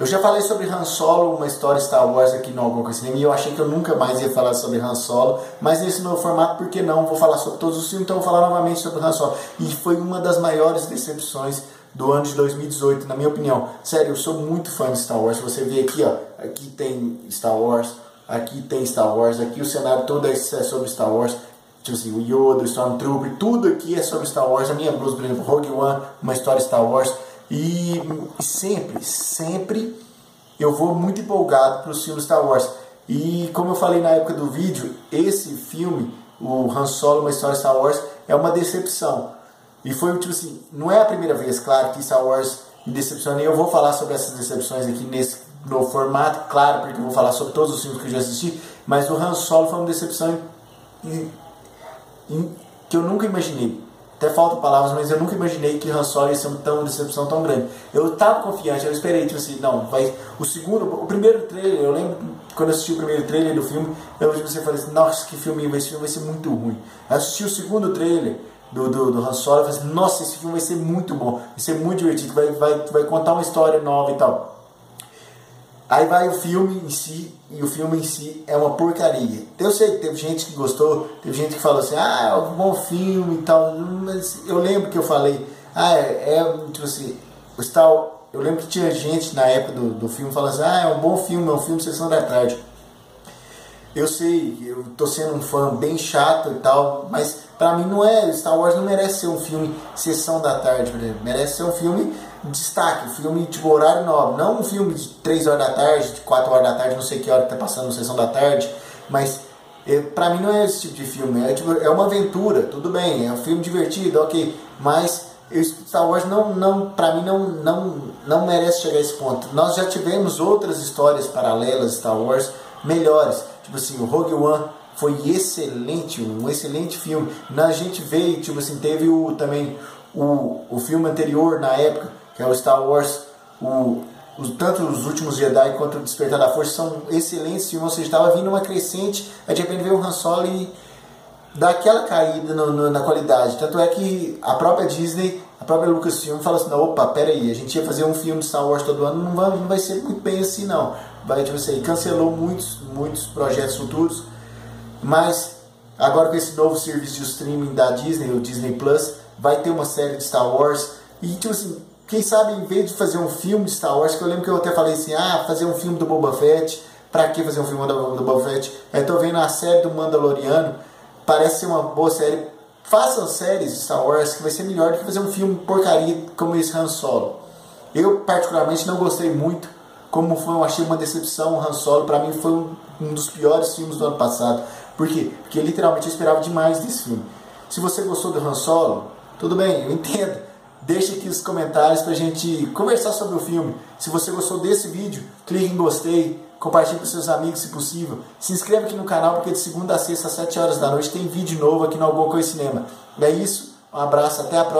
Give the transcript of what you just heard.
Eu já falei sobre Han Solo, uma história Star Wars aqui no Alguma Cinema, e eu achei que eu nunca mais ia falar sobre Han Solo, mas nesse novo formato, por que não? Vou falar sobre todos os filmes, então vou falar novamente sobre Han Solo. E foi uma das maiores decepções do ano de 2018, na minha opinião. Sério, eu sou muito fã de Star Wars. Você vê aqui, ó, aqui tem Star Wars, aqui tem Star Wars, aqui o cenário todo é sobre Star Wars. Tipo assim, o Yoda, o Stormtrooper, tudo aqui é sobre Star Wars. A minha blusa, por exemplo, Rogue One, uma história Star Wars. E, sempre, sempre eu vou muito empolgado para os filmes Star Wars. E como eu falei na época do vídeo, esse filme, o Han Solo, uma história Star Wars, é uma decepção. E foi tipo assim, não é a primeira vez, claro, que Star Wars me decepciona. E eu vou falar sobre essas decepções aqui nesse no formato, claro, porque eu vou falar sobre todos os filmes que eu já assisti. Mas o Han Solo foi uma decepção que eu nunca imaginei. Até falta palavras, mas eu nunca imaginei que Han Solo ia ser uma decepção tão grande. Eu estava confiante, eu esperei, tipo assim, não, vai. O segundo, o primeiro trailer, eu lembro quando eu assisti o primeiro trailer do filme, eu você falei assim, nossa, que filme, esse filme vai ser muito ruim. Eu assisti o segundo trailer do, do, do Han Solo, eu falei assim, nossa, esse filme vai ser muito bom, vai ser muito divertido, vai, vai, vai contar uma história nova e tal. Aí vai o filme em si, e o filme em si é uma porcaria. Eu sei que teve gente que gostou, teve gente que falou assim, ah, é um bom filme e tal, mas eu lembro que eu falei, ah, é, é tipo assim, o Star eu lembro que tinha gente na época do, do filme falando assim, ah, é um bom filme, é um filme Sessão da Tarde. Eu sei, eu tô sendo um fã bem chato e tal, mas para mim não é, Star Wars não merece ser um filme Sessão da Tarde, merece ser um filme destaque, filme tipo horário nobre, não um filme de 3 horas da tarde, de 4 horas da tarde, não sei que hora que tá passando sessão da tarde, mas é, pra mim não é esse tipo de filme, é, tipo, é uma aventura, tudo bem, é um filme divertido, ok, mas Star Wars não, não pra mim não, não, não merece chegar a esse ponto. Nós já tivemos outras histórias paralelas Star Wars melhores, tipo assim, o Rogue One foi excelente, um excelente filme. Na gente veio, tipo assim, teve o também o, o filme anterior na época que é o Star Wars, o, tanto os últimos Jedi quanto o Despertar da Força são excelentes filmes, ou seja, estava vindo uma crescente, aí de repente veio o Han Solo e dá aquela caída no, no, na qualidade. Tanto é que a própria Disney, a própria Lucasfilm fala assim, opa, peraí, a gente ia fazer um filme de Star Wars todo ano, não vai, não vai ser muito bem assim não. Vai, tipo assim, cancelou muitos, muitos projetos futuros, mas agora com esse novo serviço de streaming da Disney, o Disney Plus, vai ter uma série de Star Wars, e tipo assim, quem sabe, em vez de fazer um filme de Star Wars, que eu lembro que eu até falei assim, ah, fazer um filme do Boba Fett, pra que fazer um filme do, do Boba Fett? Aí tô vendo a série do Mandaloriano, parece ser uma boa série. Façam séries de Star Wars que vai ser melhor do que fazer um filme porcaria como esse Han Solo. Eu, particularmente, não gostei muito. Como foi, eu achei uma decepção o Han Solo. Pra mim, foi um, um dos piores filmes do ano passado. Por quê? Porque literalmente eu esperava demais desse filme. Se você gostou do Han Solo, tudo bem, eu entendo. Deixe aqui os comentários para a gente conversar sobre o filme. Se você gostou desse vídeo, clique em gostei, compartilhe com seus amigos se possível. Se inscreva aqui no canal porque de segunda a sexta às 7 horas da noite tem vídeo novo aqui no Alguma Coisa Cinema. É isso, um abraço, até a próxima.